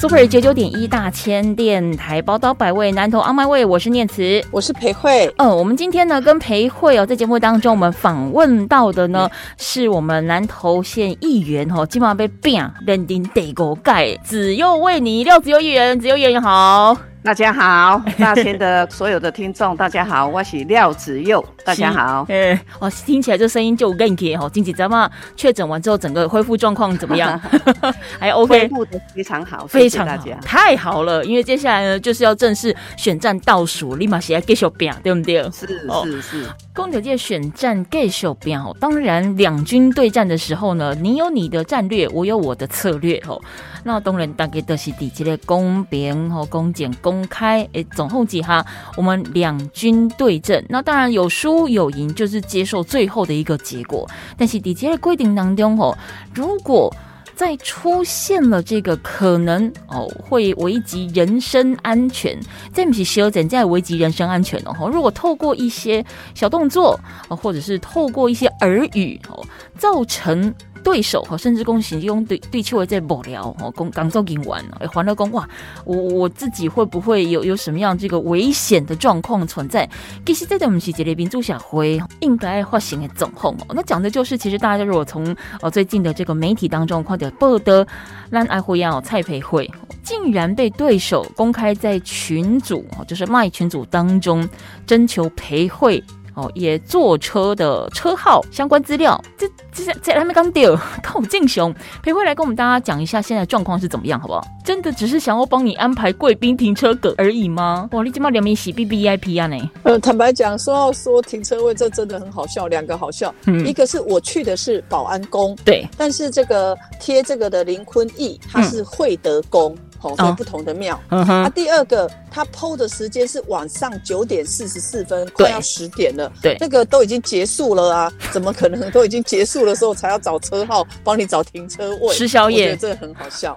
Super 九九点一大千电台宝岛百味南投阿麦味，我是念慈，我是裴慧。嗯，我们今天呢跟裴慧哦，在节目当中我们访问到的呢，是我们南投县议员哦，基本上被变认定得狗盖，子佑为你廖子佑议员，子佑议员好。大家好，大千的所有的听众，大家好，我是廖子佑，大家好。哎，哇，听起来这声音就更甜哦。经济咱们确诊完之后，整个恢复状况怎么样？还 OK，恢复的非常好，非常好，太好了。因为接下来呢，就是要正式选战倒数，立马写在 get 表，对不对？是是是。公牛界选战 get 表，当然两军对战的时候呢，你有你的战略，我有我的策略哦。那当然，大概都是底级的公平和公检公公开诶，总后几哈，我们两军对阵，那当然有输有赢，就是接受最后的一个结果。但是底下的规定当中哦，如果再出现了这个可能哦，会危及人身安全，这不是修整在危及人身安全哦。如果透过一些小动作或者是透过一些耳语哦，造成。对手哈，甚至恭喜用对对球在无聊哦，公刚做赢完还了公哇，我我自己会不会有有什么样这个危险的状况存在？其实这我们是杰列宾朱小辉应该发行的总控哦，那讲的就是其实大家如果从呃最近的这个媒体当中看到报道，让爱辉要蔡培慧竟然被对手公开在群组哦，就是卖群组当中征求培慧。哦，也坐车的车号相关资料，这这这还没刚丢，靠敬雄裴慧来跟我们大家讲一下现在状况是怎么样，好不好？真的只是想要帮你安排贵宾停车格而已吗？哇，你今嘛两名洗 B B I P 啊呢？呃，坦白讲，说要说停车位，这真的很好笑，两个好笑，一个是我去的是保安宫，对，但是这个贴这个的林坤义他是惠德宫。哦，在不同的庙。啊，第二个，他剖的时间是晚上九点四十四分，快要十点了。对，那个都已经结束了啊，怎么可能都已经结束的时候才要找车号帮你找停车位？吃宵夜，我觉得这个很好笑。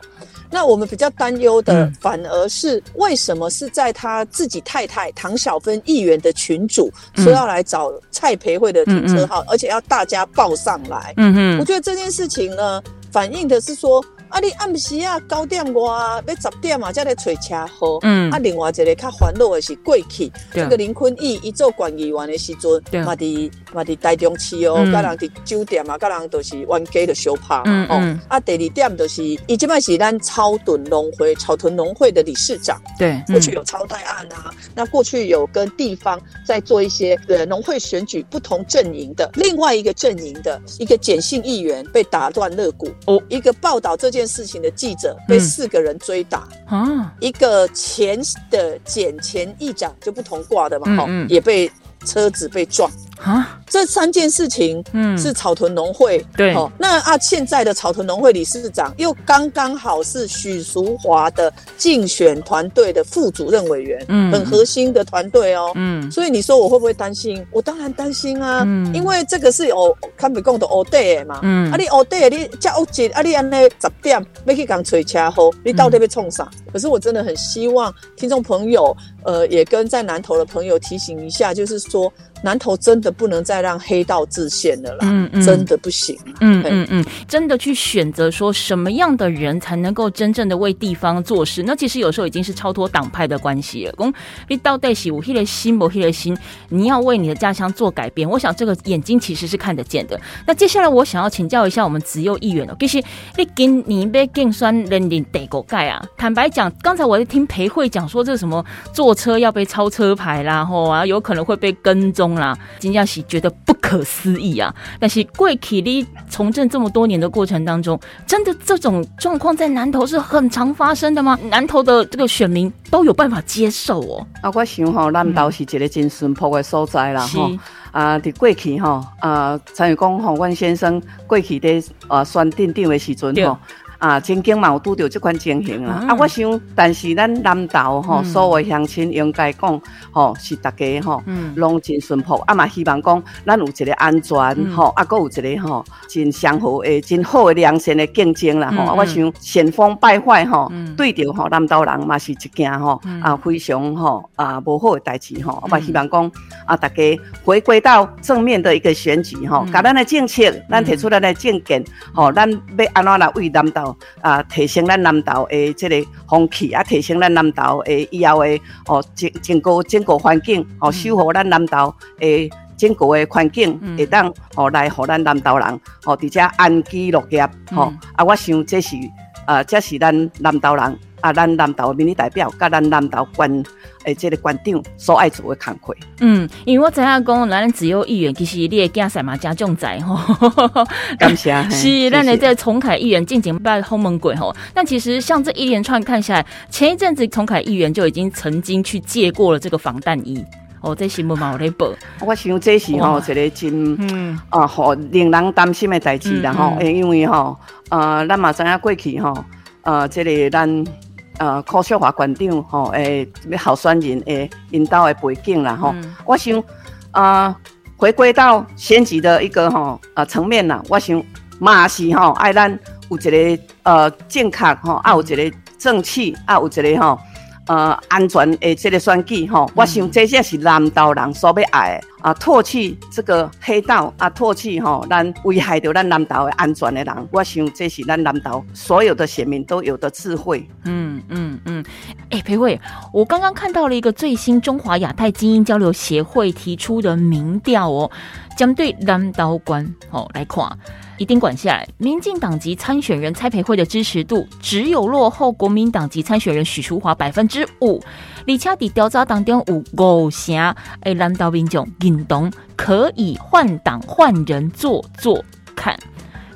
那我们比较担忧的，反而是为什么是在他自己太太唐小芬议员的群主说要来找蔡培慧的停车号，而且要大家报上来。嗯哼，我觉得这件事情呢，反映的是说。啊！你暗时啊，九点外要十点啊，才来找车号。嗯。啊，另外一个较烦恼的是过去，这个林坤义伊做管理员的时阵，嘛伫嘛伫台中市哦，甲人伫酒店嘛，甲人都是冤家的相拍嘛。哦。啊，第二点就是，伊即摆是咱超屯农会、草屯农会的理事长。对。过去有超贷案啊，那过去有跟地方在做一些呃农会选举不同阵营的，另外一个阵营的一个简姓议员被打断肋骨。哦。一个报道这件。事情的记者被四个人追打啊，一个前的检前议长就不同挂的嘛，哈，也被车子被撞。啊，这三件事情，嗯，是草屯农会对，那啊，现在的草屯农会理事长又刚刚好是许淑华的竞选团队的副主任委员，嗯，很核心的团队哦，嗯，所以你说我会不会担心？我当然担心啊，嗯，因为这个是有堪比讲的 all day 嘛，嗯，啊你 all day 你加乌节，啊你安尼十点要去讲吹车后，你到底要冲啥？可是我真的很希望听众朋友，呃，也跟在南投的朋友提醒一下，就是说。南投真的不能再让黑道自现了啦，嗯嗯，真的不行，嗯嗯嗯，真的去选择说什么样的人才能够真正的为地方做事，那其实有时候已经是超脱党派的关系了。公你到底是有黑的心不黑的心，你要为你的家乡做改变，我想这个眼睛其实是看得见的。那接下来我想要请教一下我们自由议员哦，其实你今你被更酸人领得狗盖啊？坦白讲，刚才我在听裴慧讲说这什么坐车要被超车牌啦，吼啊，有可能会被跟踪。啦，金嘉喜觉得不可思议啊！但是贵体力从政这么多年的过程当中，真的这种状况在南投是很常发生的吗？南投的这个选民都有办法接受哦。啊，我想吼，南投是一个真淳朴的所在啦，吼啊，伫过去吼啊，参与讲吼，阮先生过去的啊选定定的时阵吼。啊，曾经嘛有拄着即款情形啦。啊，我想，但是咱南投吼，所有乡亲应该讲吼，是大家吼，拢真顺服。啊嘛，希望讲咱有一个安全吼，啊，搁有一个吼，真相互诶，真好诶良性诶竞争啦吼。啊，我想旋风败坏吼，对着吼南投人嘛是一件吼啊非常吼啊无好诶代志吼。我嘛希望讲啊，大家回归到正面的一个选举吼，甲咱诶政策，咱提出咱诶政见吼，咱要安怎来为南投啊提升咱南投的即个风气啊，提升咱南投的以后的哦整整个整个环境哦，守护咱南投的整个的环境，会当哦来互咱南投人哦伫遮安居乐业吼啊，我想这是啊，这是咱南投人。啊，咱南投民意代表，甲咱南投县诶，这个县长所爱做的工作。嗯，因为我知影讲，咱自由议员其实你的竞赛嘛加重在吼。感谢。是，咱来在重凯议员进行拜后门鬼吼。但其实像这一连串看下来，前一阵子重凯议员就已经曾经去借过了这个防弹衣。哦，这新闻嘛有咧报。我想这是吼一个真嗯啊，好令人担心的代志啦吼。诶，因为吼呃，咱嘛知影过去吼呃，这个咱。呃，柯秀华馆长吼，诶，候选人诶，引导的背景啦吼，我想啊，回归到选举的一个吼呃层面啦，我想嘛是吼爱咱有一个呃正确吼，啊有一个正气，啊有一个吼。呃，安全诶，这个选举吼，我想这些是南岛人所要爱的啊，唾弃这个黑道啊，唾弃吼，咱危害到咱南岛的安全的人，我想这是咱南岛所有的选民都有的智慧。嗯嗯嗯，哎，裴慧，我刚刚看到了一个最新中华亚太精英交流协会提出的民调哦，将对南岛关哦来看。一定管下来，民进党籍参选人蔡培慧的支持度只有落后国民党籍参选人许淑华百分之五。而且在调查当中有五成，诶，蓝道民众认同可以换党换人做做看？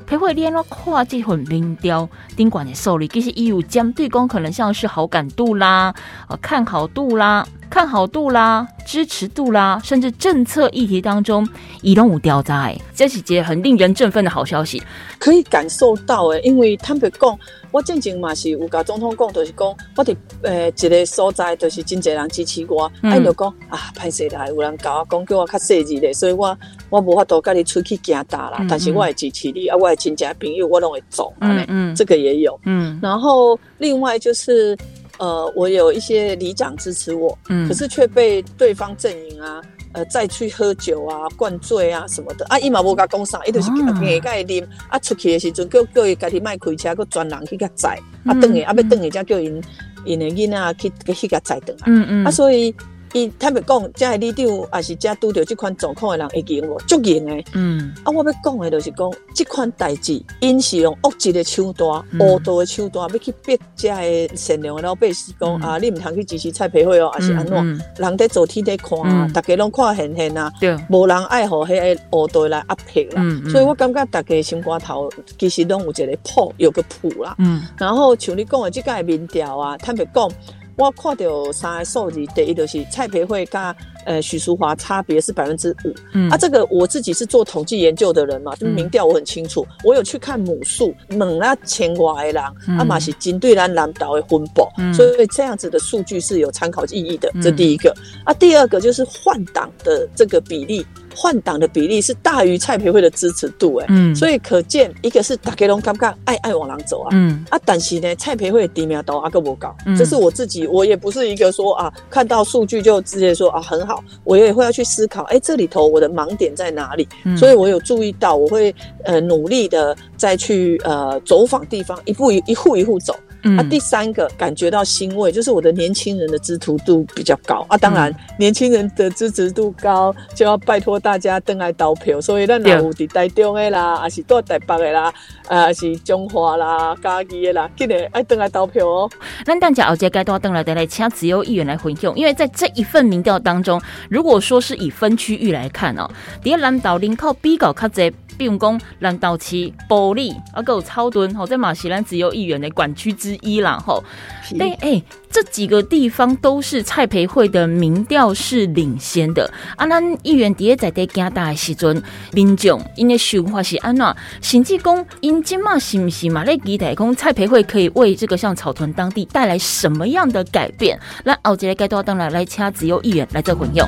裴慧莲咯，看这份民调，顶管的受理，其实伊有针对讲可能像是好感度啦、呃看好度啦。看好度啦，支持度啦，甚至政策议题当中，移动无掉在，这是件很令人振奋的好消息。可以感受到诶，因为坦白讲，我进前嘛是有甲总统讲，就是讲我伫诶一个所在，就是真侪人支持我，哎就讲啊，歹势啦，有人甲我讲叫我较细致咧，所以我我无法度甲你出去行大啦，但是我会支持你啊，我的亲戚朋友我拢会做，嗯嗯，这个也有，嗯，然后另外就是。呃，我有一些里长支持我，嗯，可是却被对方阵营啊，呃，再去喝酒啊、灌醉啊什么的。啊，伊嘛无甲讲啥，伊就是硬甲伊啉，啊，出去的时阵叫叫伊家己卖开车，佮专人去甲载，啊，等下啊要等下才叫因因的囡仔去去甲载转啊，嗯嗯，啊，所以。伊坦白讲，遮个里长也是遮拄着即款状况的人会赢无，足赢的。嗯，啊，我要讲的就是讲，即款代志，因是用恶质的手段、恶毒的手段，要去逼遮个善良的老百姓讲啊，你毋通去支持蔡培慧哦，还是安怎？人伫做天地看啊，大家拢看现现啊，无人爱互迄个恶毒来压迫啦。所以我感觉大家心肝头其实拢有一个谱，有个谱啦。嗯，然后像你讲的即个民调啊，坦白讲。我看到三个数字，第一就是蔡培慧加呃许淑华差别是百分之五。嗯，啊，这个我自己是做统计研究的人嘛，就民调我很清楚。我有去看母数，猛啊千外人，啊嘛是针对咱南岛的分布，所以这样子的数据是有参考意义的。这第一个。啊，第二个就是换党的这个比例。换党的比例是大于蔡培慧的支持度，哎，嗯，所以可见一个是大家拢刚刚爱爱往狼走啊，嗯，啊，但是呢，蔡培慧的低苗都阿个不高，这是我自己，我也不是一个说啊，看到数据就直接说啊很好，我也会要去思考，哎，这里头我的盲点在哪里？所以我有注意到，我会呃努力的再去呃走访地方，一步一一户一户走。啊，第三个感觉到欣慰，就是我的年轻人的支持度比较高啊。当然，年轻人的支持度高，就要拜托大家登来投票。所以，咱有伫台中的啦，还是在台北的啦，啊，是中华啦、嘉义的啦，记得爱登来投票哦。咱大家后节该多登来登来，请自由议员来回应。因为在这一份民调当中，如果说是以分区域来看哦，第一南岛林靠比较较侪。比如讲兰道奇、玻璃，啊，有超敦，吼，在马西兰自由议员的管区之一啦，吼。对，哎，这几个地方都是蔡培慧的民调是领先的。啊，咱议员第一在在加大的时阵，民众因为想法是安怎？甚至讲因今嘛是不是嘛？咧期待讲蔡培慧可以为这个像草屯当地带来什么样的改变？那后节该多当然来掐自由议员来做混用。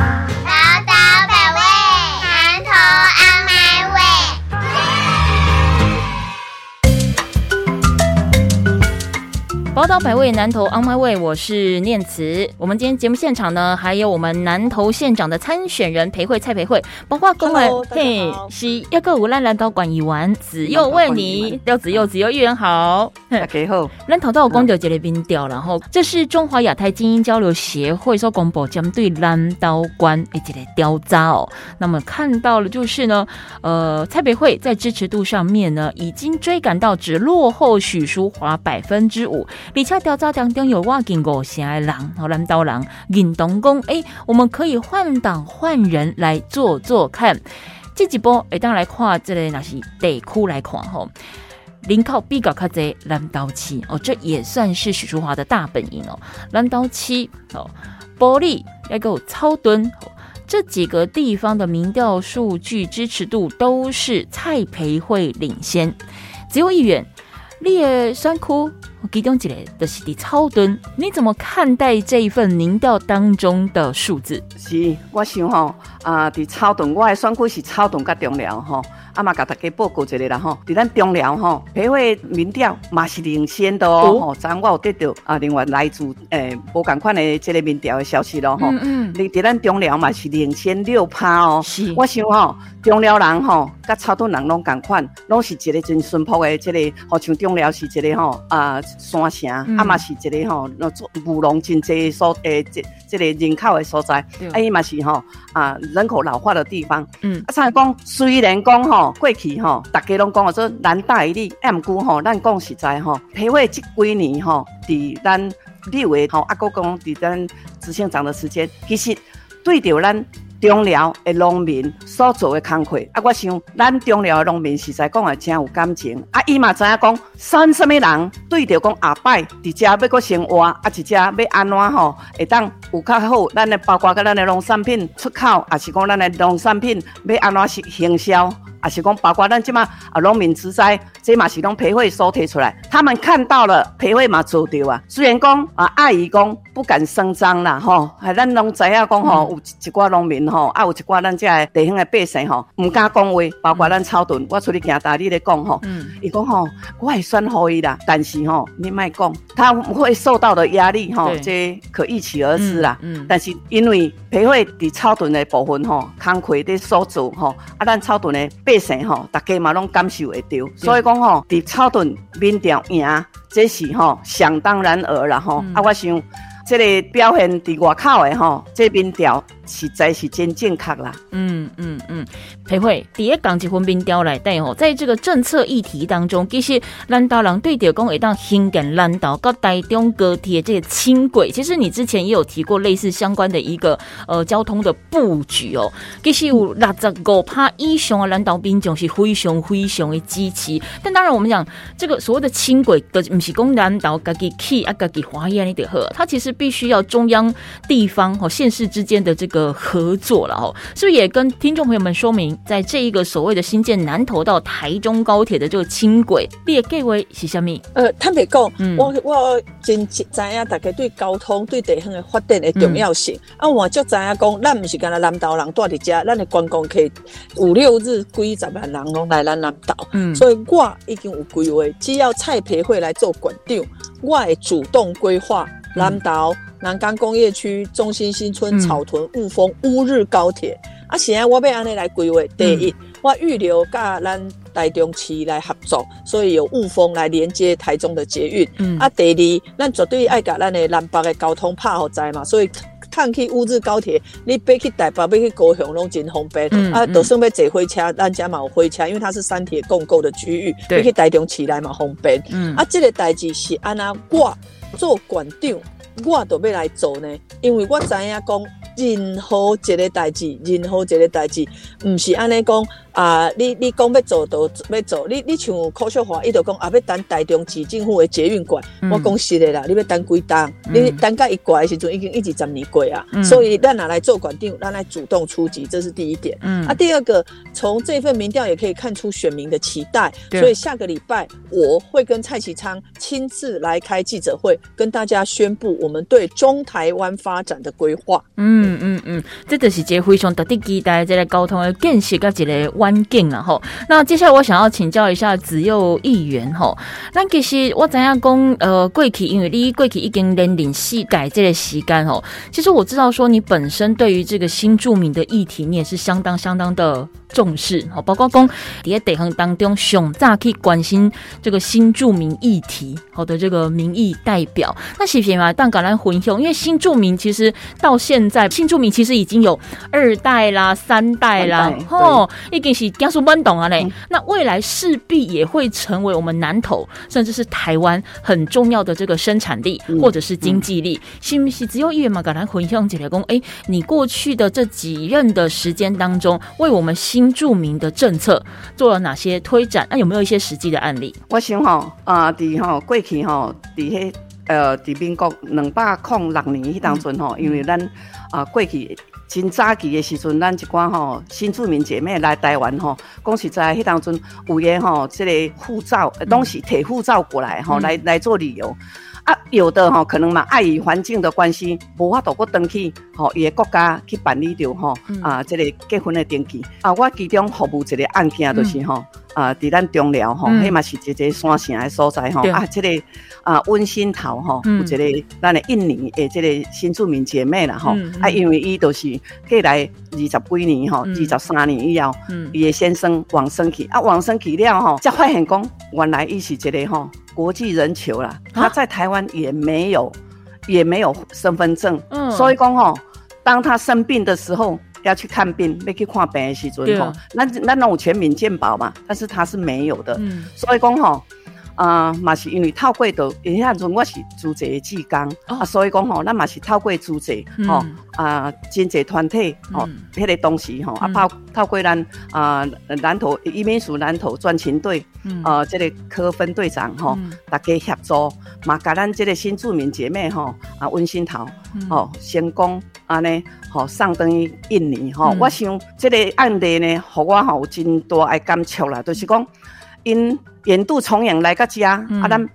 宝岛百味南投 On My Way，我是念慈。我们今天节目现场呢，还有我们南投县长的参选人裴慧蔡裴慧，包括公文嘿，是一个无赖南岛管议员子佑为你，廖子佑子佑议员好，大家好。南投到公交节的宾调，然后这是中华亚太精英交流协会所公布针对南岛关一起的调查哦。那么看到了就是呢，呃，蔡培慧在支持度上面呢，已经追赶到只落后许淑华百分之五。而且调查当中有我见过些人，好蓝刀人认同讲，哎，我们可以换党换人来做做看。这几波一旦来看，这类那是地区来看吼，临靠比较卡在蓝刀七哦，这也算是许淑华的大本营哦。蓝刀七哦，玻璃那个超敦这几个地方的民调数据支持度都是蔡培慧领先，只有一远。列山窟，其中一个就是的超敦，你怎么看待这一份民调当中的数字？是，我想吼，啊，伫超敦，我的选区是草敦甲中寮吼。啊嘛，甲大家报告一下啦吼，伫咱中寮吼，培会民调嘛是领先的哦。吼，昨我有得到啊，另外来自诶无共款的这个民调的消息咯吼。嗯嗯。你伫咱中寮嘛是领先六趴哦。是。我想吼，中寮人吼，甲草屯人拢共款，拢是一个真淳朴的这个，好像中寮是一个吼啊山城，啊嘛是一个吼那做务农真济所诶这这个人口的所在。啊伊嘛是吼啊人口老化的地方。嗯。啊，像讲虽然讲吼。过去吼，大家拢讲说南大一哩，毋过吼，咱讲实在吼，培会这几年吼，伫咱立委吼，阿哥讲伫咱执行长的时间，其实对着咱中寮的农民所做的工课，啊，我想咱中寮的农民实在讲也真有感情，啊，伊嘛知影讲，选什么人对着讲下摆伫遮要搁生活，啊，伫遮要安怎吼，会当有较好，咱的包括甲咱的农产品出口，也是讲咱的农产品要安怎行销。也是讲，包括咱即马啊，农民之灾，这嘛是拢培会所提出来，他们看到了培会嘛做到啊。虽然讲啊，阿姨讲不敢声张啦，吼，啊咱拢知影讲吼，有一寡农民吼，啊有一寡咱这地方的百姓吼，唔敢讲话，包括咱草屯，我出去行大你咧讲吼，嗯，伊讲吼，我会算好伊啦，但是吼，你莫讲，他会受到的压力吼，这可一起而知啦。嗯，但是因为培会伫草屯的部分吼，工课的所做吼，啊，咱草屯的。百姓吼，大家嘛拢感受会到，所以讲吼，伫草屯民调赢，这是吼想当然尔啦吼。啊，我想这个表现伫外口的吼，这民调。实在是真正确啦。嗯嗯嗯，裴慧第一讲结婚民调来带吼，在这个政策议题当中，其实兰岛人对着讲会当新建兰岛到台中高铁这个轻轨，其实你之前也有提过类似相关的一个呃交通的布局哦。其实有六十五趴以上的兰岛民众是非常非常的支持，但当然我们讲这个所谓的轻轨的不是讲兰岛自己起啊，自己华严一点好，它其实必须要中央地方和县市之间的这个。合作了哦，是不是也跟听众朋友们说明，在这一个所谓的新建南投到台中高铁的这个轻轨，列计为是虾米？呃，坦白讲，我我真知影大家对交通对地方的发展的重要性。啊，我就知影讲，咱不是干那南岛人住伫遮，咱的观光客五六日几十万人拢来咱南岛，嗯，所以我已经有规划，只要蔡培会来做馆长，我会主动规划南岛。南港工业区、中心新村、草屯、雾峰、乌日高铁，啊，现在我要安尼来规划。第一，我预留甲咱台中市来合作，所以有雾峰来连接台中的捷运。嗯，啊，第二，咱绝对爱甲咱的南北的交通拍好在嘛，所以看去乌日高铁，你别去台北、别去高雄拢真方便。啊，就算要坐火车，咱家嘛有火车，因为它是三铁共构的区域，你去台中起来嘛方便。啊，这个代志是安那我做馆长，我都要来做呢，因为我知影讲。任何一个代志，任何一个代志，毋是安尼讲啊！你你讲要做都要做，你你像柯秀华，伊就讲啊，要等台中市政府的捷运过，我讲实的啦，你要等几档？你等甲一过的时阵，已经一直十年过啊。所以咱拿来做管定，咱来主动出击，这是第一点。嗯，啊，第二个，从这份民调也可以看出选民的期待。所以下个礼拜我会跟蔡启昌亲自来开记者会，跟大家宣布我们对中台湾发展的规划。嗯。嗯嗯，这就是一个非常特别期待这个沟通的建设跟一个环境了吼。那接下来我想要请教一下子佑议员吼，那其实我怎样讲呃，贵体因为你贵体已经年龄细改这个时间吼，其实我知道说你本身对于这个新著名的议题，你也是相当相当的。重视好，包括讲在地方当中，上早去关心这个新住民议题，好的这个民意代表，那是不是嘛？但讲来混淆，因为新住民其实到现在，新住民其实已经有二代啦、三代啦，吼，已经是加速搬懂啊嘞。那未来势必也会成为我们南投，甚至是台湾很重要的这个生产力或者是经济力。是不是只有议员嘛？感来混淆起来讲，哎，你过去的这几任的时间当中，为我们新新著名的政策做了哪些推展？那有没有一些实际的案例？我想吼啊，伫吼过去吼，伫迄呃，伫民国两百零六年迄当阵吼，因为咱啊过去真早期的时阵，咱一寡吼新住民姐妹来台湾吼，讲实在迄当阵有诶吼，即个护照拢是摕护照过来吼，来来做旅游。啊，有的吼，可能嘛，碍于环境的关系，无法度过登去吼，伊个国家去办理着吼啊，这个结婚的登记。啊，我其中服务一个案件就是吼啊，伫咱中寮吼，迄嘛是一个山城的所在吼啊，这个啊温馨桃吼，有一个咱的印尼的这个新住民姐妹啦吼啊，因为伊都是过来二十几年吼，二十三年以后，伊的先生往生去啊，往生去了吼，才发现讲原来伊是一个吼。国际人球啦，他在台湾也没有，也没有身份证，所以讲吼，当他生病的时候要去看病，要去看病的时阵吼，那那那种全民健保嘛，但是他是没有的，所以讲吼。啊，嘛是因为透过到，因为阵我是租者技工，啊，所以讲吼，咱嘛是透过租者，吼啊，经济团体，吼，迄个东西吼，啊，透透过咱啊，南投移民署南投专勤队，啊，这个科分队长吼，大家协助，嘛，甲咱这个新住民姐妹吼，啊，温馨桃，吼，成功安尼，吼，上登印尼，吼，我想这个案例呢，互我吼有真大爱感触啦，就是讲。因远渡重洋来个家，啊，咱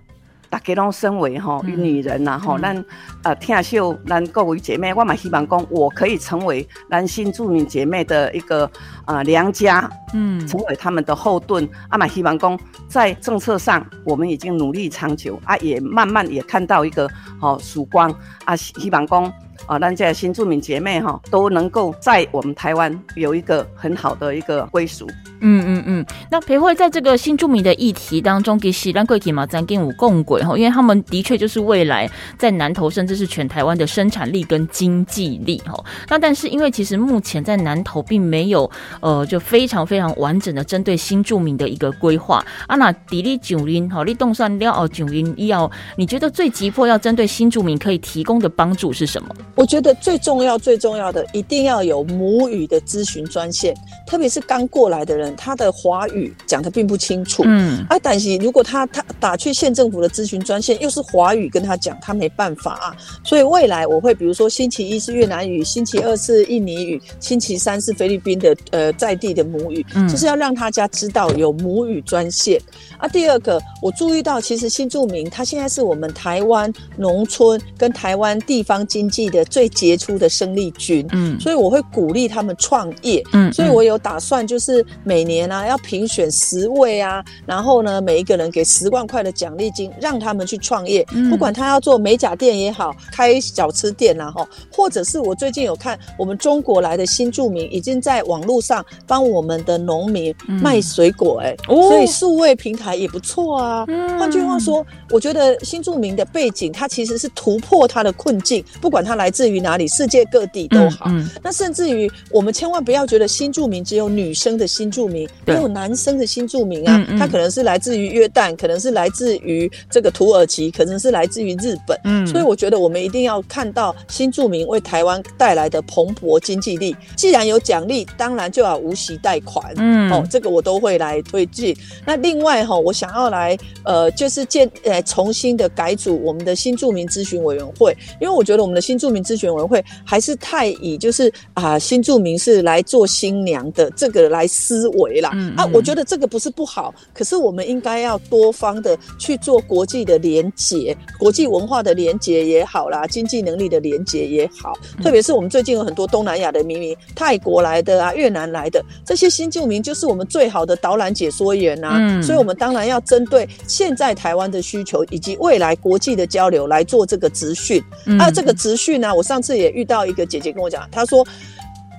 大家拢身为吼女人呐，吼，咱呃听秀咱各位姐妹，我嘛希望讲，我可以成为男性著名姐妹的一个呃良家，嗯，成为他们的后盾。阿玛希望公，在政策上，我们已经努力长久，啊，也慢慢也看到一个好曙光，啊，希望公。啊，让这些新住民姐妹哈都能够在我们台湾有一个很好的一个归属。嗯嗯嗯。那培慧在这个新住民的议题当中，给西兰贵体嘛，咱跟五共轨哈，因为他们的确就是未来在南投甚至是全台湾的生产力跟经济力哈。那但是因为其实目前在南投并没有呃就非常非常完整的针对新住民的一个规划啊。那迪丽九零好，你动算了哦九零要你觉得最急迫要针对新住民可以提供的帮助是什么？我觉得最重要、最重要的，一定要有母语的咨询专线，特别是刚过来的人，他的华语讲的并不清楚。嗯，啊，但是如果他他打去县政府的咨询专线，又是华语跟他讲，他没办法啊。所以未来我会，比如说星期一是越南语，星期二是印尼语，星期三是菲律宾的呃在地的母语，就是要让大家知道有母语专线。啊，第二个我注意到，其实新住民他现在是我们台湾农村跟台湾地方经济的。最杰出的生力军，嗯，所以我会鼓励他们创业，嗯，所以我有打算，就是每年啊要评选十位啊，然后呢每一个人给十万块的奖励金，让他们去创业，不管他要做美甲店也好，开小吃店啊，哈，或者是我最近有看我们中国来的新住民已经在网络上帮我们的农民卖水果，哎，所以数位平台也不错啊。换句话说，我觉得新住民的背景它其实是突破他的困境，不管他来。自于哪里，世界各地都好。那甚至于我们千万不要觉得新住民只有女生的新住民，也有男生的新住民啊。他可能是来自于约旦，可能是来自于这个土耳其，可能是来自于日本。嗯，所以我觉得我们一定要看到新住民为台湾带来的蓬勃经济力。既然有奖励，当然就要无息贷款。嗯，哦，这个我都会来推进。那另外哈，我想要来呃，就是建呃重新的改组我们的新住民咨询委员会，因为我觉得我们的新住民咨询委员会还是太以就是啊新住民是来做新娘的这个来思维啦。啊，我觉得这个不是不好，可是我们应该要多方的去做国际的连结，国际文化的连结也好啦，经济能力的连结也好，特别是我们最近有很多东南亚的移民，泰国来的啊，越南来的这些新住民，就是我们最好的导览解说员呐。嗯，所以我们当然要针对现在台湾的需求以及未来国际的交流来做这个资讯。啊，这个资讯呢，我上次也遇到一个姐姐跟我讲，她说。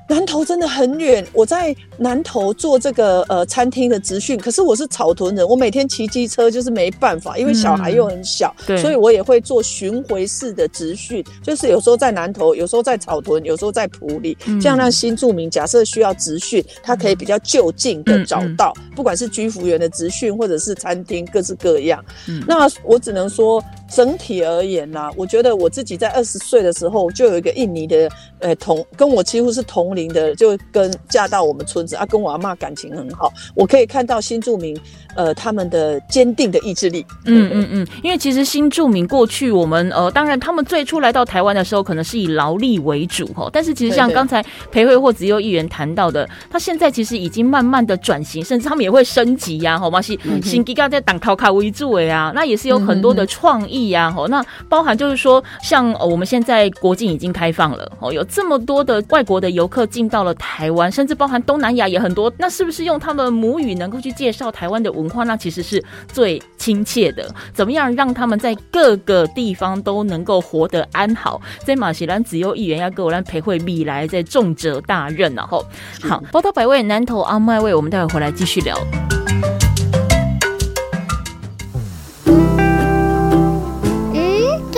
南投真的很远，我在南投做这个呃餐厅的职训，可是我是草屯人，我每天骑机车就是没办法，因为小孩又很小，所以我也会做巡回式的职训，就是有时候在南投，有时候在草屯，有时候在埔里，这样让新住民假设需要职训，他可以比较就近的找到，不管是居服员的职训或者是餐厅，各式各样。那我只能说。整体而言呢，我觉得我自己在二十岁的时候就有一个印尼的，呃，同跟我几乎是同龄的，就跟嫁到我们村子啊，跟我阿妈感情很好。我可以看到新住民，呃，他们的坚定的意志力。嗯嗯嗯，因为其实新住民过去我们呃，当然他们最初来到台湾的时候，可能是以劳力为主哈，但是其实像刚才裴慧或子优议员谈到的，他现在其实已经慢慢的转型，甚至他们也会升级呀，好吗？是新吉嘎在党考卡为主的啊，那也是有很多的创意。意呀，吼，那包含就是说，像我们现在国境已经开放了，哦，有这么多的外国的游客进到了台湾，甚至包含东南亚也很多，那是不是用他们母语能够去介绍台湾的文化？那其实是最亲切的。怎么样让他们在各个地方都能够活得安好？在马西兰只有议员要给我来陪会米来，在重责大任，然后好，报道百位南投阿麦位，我们待会回来继续聊。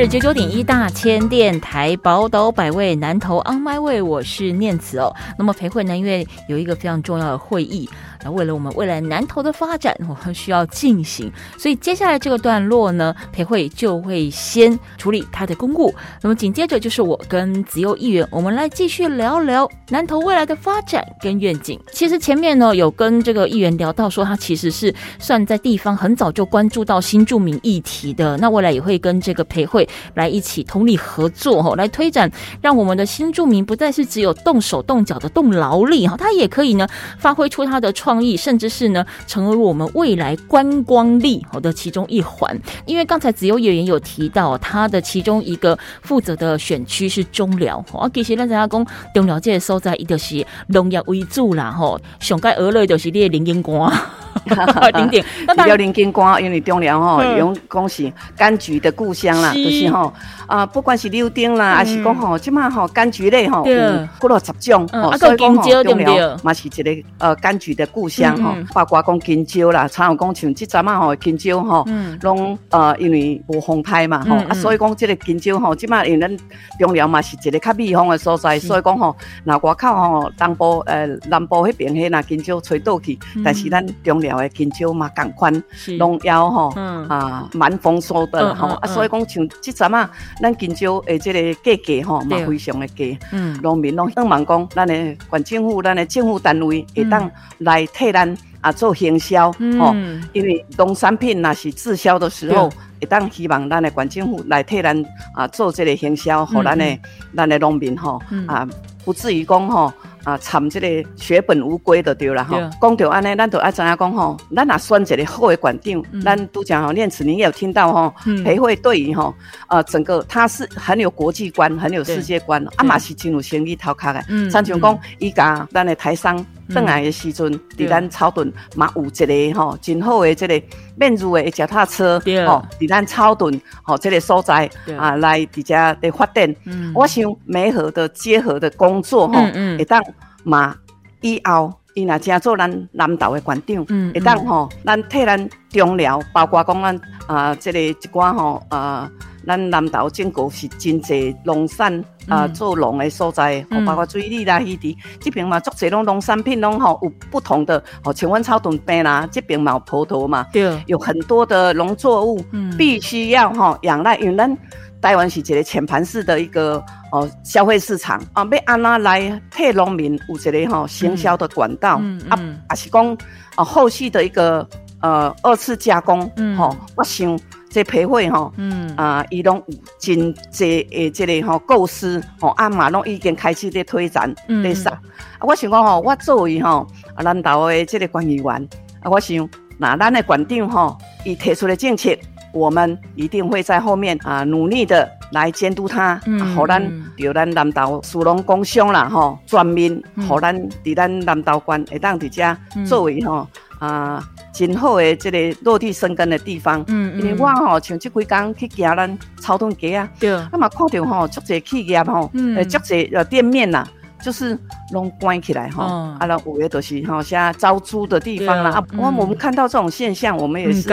是九九点一大千电台宝岛百位南投 On My Way，我是念慈哦。那么裴慧呢，因为有一个非常重要的会议。那为了我们未来南投的发展，我们需要进行，所以接下来这个段落呢，裴慧就会先处理他的公务。那么紧接着就是我跟子佑议员，我们来继续聊聊南投未来的发展跟愿景。其实前面呢有跟这个议员聊到说，他其实是算在地方很早就关注到新住民议题的。那未来也会跟这个裴慧来一起通力合作哈，来推展，让我们的新住民不再是只有动手动脚的动劳力哈，他也可以呢发挥出他的创。创意，甚至是呢，成为我们未来观光力好的其中一环。因为刚才子悠演员有提到，他的其中一个负责的选区是中寮。啊，其实咱在讲中寮这个所在，伊就是农业为主啦，吼，上盖鹅类就是你的林荫官。零点，比较林荫官，因为中寮吼，用讲是柑橘的故乡啦，就是吼啊，不管是柳丁啦，还是讲吼，即码吼柑橘类吼，有过了十种，所以讲吼中寮嘛是一个呃柑橘的故乡吼，包括讲金蕉啦，参有讲像即阵啊吼金蕉吼，拢呃因为无风台嘛吼，啊所以讲即个金蕉吼，即码因咱中寮嘛是一个较密封的所在，所以讲吼，那外口吼东部呃南部迄边迄那金蕉吹倒去，但是咱中寮的金蕉嘛共款，拢要吼啊蛮丰收的吼，啊所以讲像即阵啊，咱金蕉的即个价格吼嘛非常的低，农民拢希望讲咱的县政府、咱的政府单位会当来。替咱啊做行销吼，因为农产品那是滞销的时候，会当希望咱的县政府来替咱啊做这个行销，和咱的咱的农民吼啊，不至于讲吼啊惨这个血本无归的对了吼。讲到安尼，咱都爱知影讲吼，咱若选一个好的馆长，咱都讲吼，念慈你也有听到吼，培会对于吼呃整个他是很有国际观，很有世界观，啊嘛是真有生意头壳的，像像讲伊甲咱的台商。转来的时阵，伫咱草屯嘛有一个吼真好的这个免入的脚踏车，吼，伫咱草屯吼这个所在啊来伫遮的发展。我想美好的结合的工作吼，会当嘛以后。伊若正做咱南投的馆长，会当吼，咱替咱中寮，包括讲咱啊，这个一寡吼啊，咱南投整个是真济农产啊，做农的所在，包括水利啦、鱼池，这边嘛，足济拢农产品拢吼有不同的，吼请问草屯边啦，这边嘛有葡萄嘛，对，有很多的农作物，必须要吼养赖，因为咱台湾是一个浅盘式的一个。哦，消费市场啊，要安那来替农民有一个吼行销的管道啊，也是讲啊后续的一个呃二次加工，吼，我想这培会吼，啊，伊拢有真济诶，这个吼构思，吼啊嘛拢已经开始在推展在上。啊，我想讲吼，我作为吼啊南投的这个管理员，啊，我想那咱的馆长吼，伊提出的政策，我们一定会在后面啊努力的。来监督他，好咱着咱南投属农工商啦吼，全面好咱伫咱南投关会当伫遮作为吼啊真好诶，即个落地生根的地方。因为我吼像即几工去行咱草屯街啊，啊嘛看到吼足侪企业吼，诶足侪呃店面呐，就是拢关起来吼，啊那有诶都是吼像招租的地方啦。啊，我我们看到这种现象，我们也是。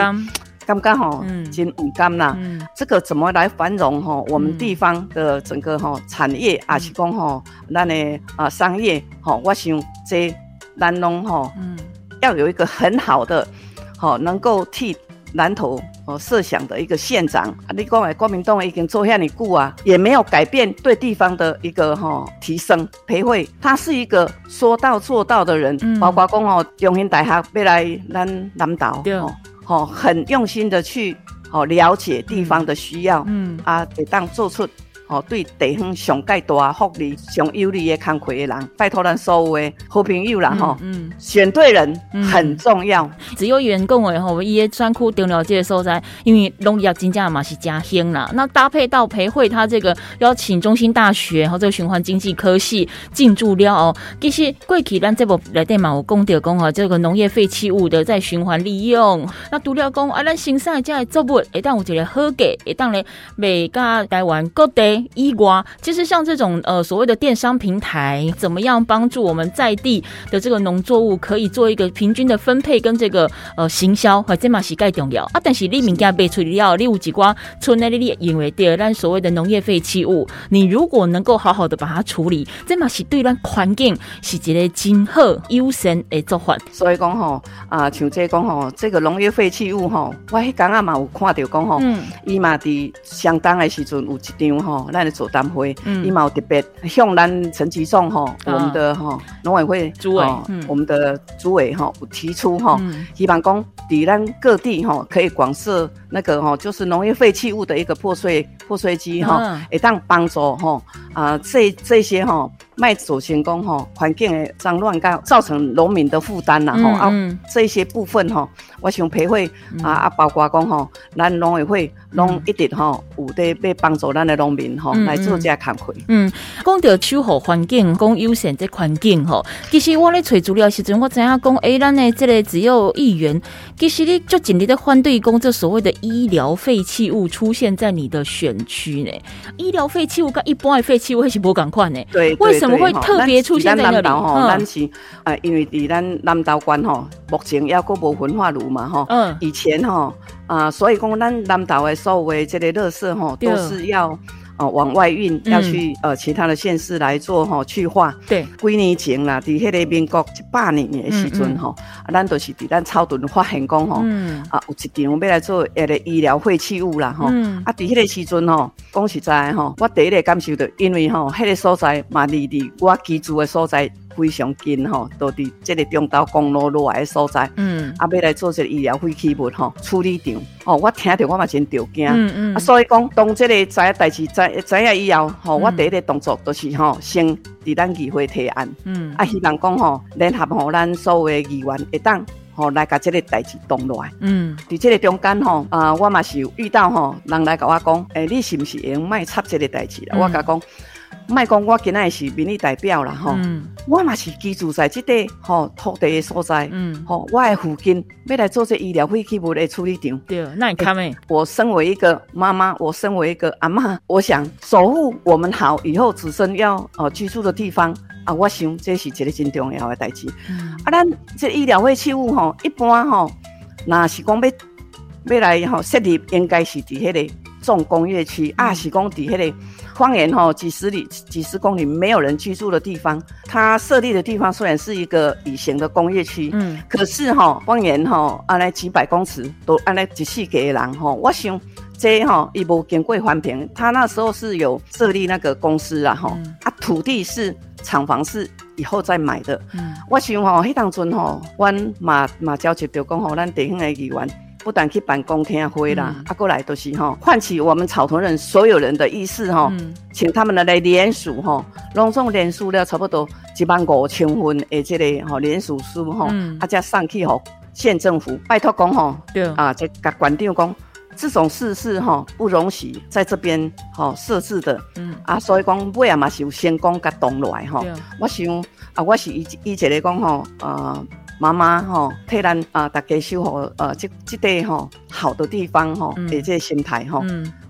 刚刚吼，真唔甘啦。这个怎么来繁荣哈？我们地方的整个哈产业，也是讲哈，咱的啊商业哈，我想这南农哈，要有一个很好的，好能够替南投哦设想的一个县长。啊，你讲诶，国民党已经做下你顾啊，也没有改变对地方的一个哈提升培会。他是一个说到做到的人，包括讲哦，中兴大学要来咱南岛。哦，很用心的去哦了解地方的需要，嗯啊，得当做出。哦，对地方上介大福利、上有利的康亏的人，拜托咱所有的好朋友啦，吼，嗯选对人很重要。只有员工诶，吼，伊个专库中了解所在，因为农业真正嘛是加兴啦。那搭配到培会，他这个邀请中心大学和这个循环经济科系进驻了哦。其实过去咱这部来电嘛，有讲到讲吼，这个农业废弃物的再循环利用。那除了讲啊，咱新生这的作物，会当有一个好价，会当咧卖甲台湾各地。伊瓜，其实像这种呃所谓的电商平台，怎么样帮助我们在地的这个农作物可以做一个平均的分配跟这个呃行销，或这嘛是盖重要啊。但是你物件卖出了，你有几瓜村内里因为第二咱所谓的农业废弃物，你如果能够好好的把它处理，这嘛是对咱环境是一个真好优先的做法。所以讲吼啊，像这讲吼，这个农业废弃物吼，我迄刚啊嘛有看到讲吼，伊嘛伫相当的时阵有一张吼。咱的座谈会，伊嘛有特别向咱陈其仲吼，我们的吼农委会主委，我们的主委吼提出吼，希望讲伫咱各地吼可以广设那个吼，就是农业废弃物的一个破碎破碎机哈，会当帮助吼啊这这些吼。卖走行工吼，环境的脏乱干，造成农民的负担啦吼啊，这些部分吼，我想培会啊啊，包括讲吼，咱农委会拢一直吼有在要帮助咱的农民吼来做这工作。嗯，讲到守护环境，讲优先这环境吼，其实我咧找资料时阵，我知影讲，诶，咱的这个只有议员，其实你就尽力在反对讲这所谓的医疗废弃物出现在你的选区呢？医疗废弃物跟一般的废弃物还是不赶快呢？对，为什怎么会特别出现在？咱是啊，因为伫咱南岛关吼，目前也佫无焚化炉嘛吼。嗯。以前吼啊，所以讲咱南投的所有的这个垃圾吼，都是要。哦，往外运要去呃其他的县市来做哈去化。对，几年前啦，伫迄个民国一百年的时阵吼，啊，咱都是伫咱草屯发现讲吼，啊，有一场要来做一个医疗废弃物啦吼，啊，伫迄个时阵吼，讲实在吼，我第一个感受到，因为吼，迄个所在嘛离离我居住的所在。非常近吼，都伫这个中岛公路落来的所在，嗯，啊，要来做这个医疗废弃物吼处理场，哦，我听到我嘛真着惊，嗯嗯，啊，所以讲当这个知影代志知知影以后，吼，我第一个动作就是吼，先伫咱议会提案，嗯，啊，希望讲吼，联合吼咱所有的议员会当吼来甲这个代志动落来，嗯，伫这个中间吼，啊，我嘛是有遇到吼，人来甲我讲，诶，你是毋是会用卖插这个代志啦？我甲讲。卖讲我今仔是民意代表啦吼，我嘛是居住在这块吼土地的所在，嗯，吼，我的附近要来做这医疗废弃物的处理场。对，那你看没？我身为一个妈妈，我身为一个阿妈，我想守护我们好以后子孙要呃居住的地方啊，我想这是一个真重要的代志。啊，咱这医疗废弃物吼，一般吼，那是讲要要来吼设立，应该是伫迄个重工业区啊，是讲伫迄个。方圆哈几十里、几十公里没有人居住的地方，它设立的地方虽然是一个以前的工业区，嗯，可是哈方圆哈按来几百公尺都按来几细给人哈，我想这哈一波经过环评，他那时候是有设立那个公司啊哈，啊土地是厂房是以后再买的，嗯，我想哈迄当阵哈，阮马马交接着讲吼，咱地方的议员。不但去办公听会啦，啊，过来都是哈，唤起我们草屯人所有人的意识哈，请他们来来联署哈，隆重联署了差不多一万五千份的这个哈联署书哈，啊，再上去吼县政府拜托讲吼，对。啊，这甲馆长讲，这种事是哈不容许在这边哈设置的，嗯。啊，所以讲尾啊嘛是有先讲甲动落来哈，我想啊，我是以以前来讲吼，呃。妈妈吼，替咱啊，大家守护呃，这这块吼好的地方吼，诶，这心态吼。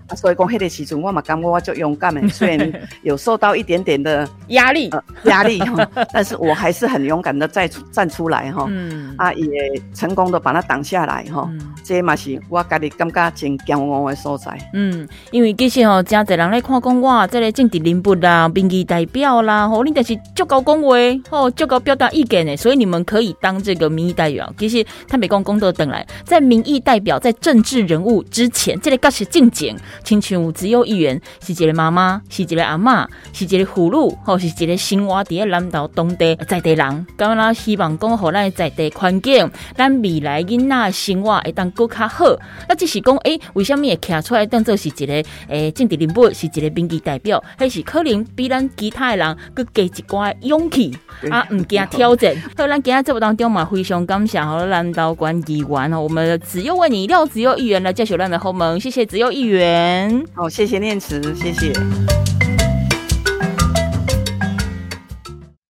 啊，所以讲迄个时阵，我嘛感觉我就勇敢的，虽然 有受到一点点的压力，压力哈，但是我还是很勇敢的再站出来哈，嗯，啊，也成功的把它挡下来哈，这嘛是我家己感觉真骄傲的所在。嗯，因为其实吼，真侪人咧看讲我这个政治人物啦、民意代表啦，吼，你就是足够讲话，吼，足够表达意见的，所以你们可以当这个民意代表。其实他没讲功德等来，在民意代表在政治人物之前，这个该是进前。亲像只有议员，是一个妈妈，是一个阿嬷，是一个妇女，吼是一个生活伫南投当地在地人。咁啦，希望讲互咱在地环境，咱未来囡仔生活会当更较好。那只是讲，诶，为什么会站出来当做是一个诶政治人物，是一个民意代表，迄是可能比咱其他的人更加一寡勇气啊，毋惊挑战。好，咱今日节目当中嘛，非常感谢好南岛关议员哦，我们只有为你廖子佑议员来接受咱的后门，谢谢子佑议员。好，谢谢念慈，谢谢。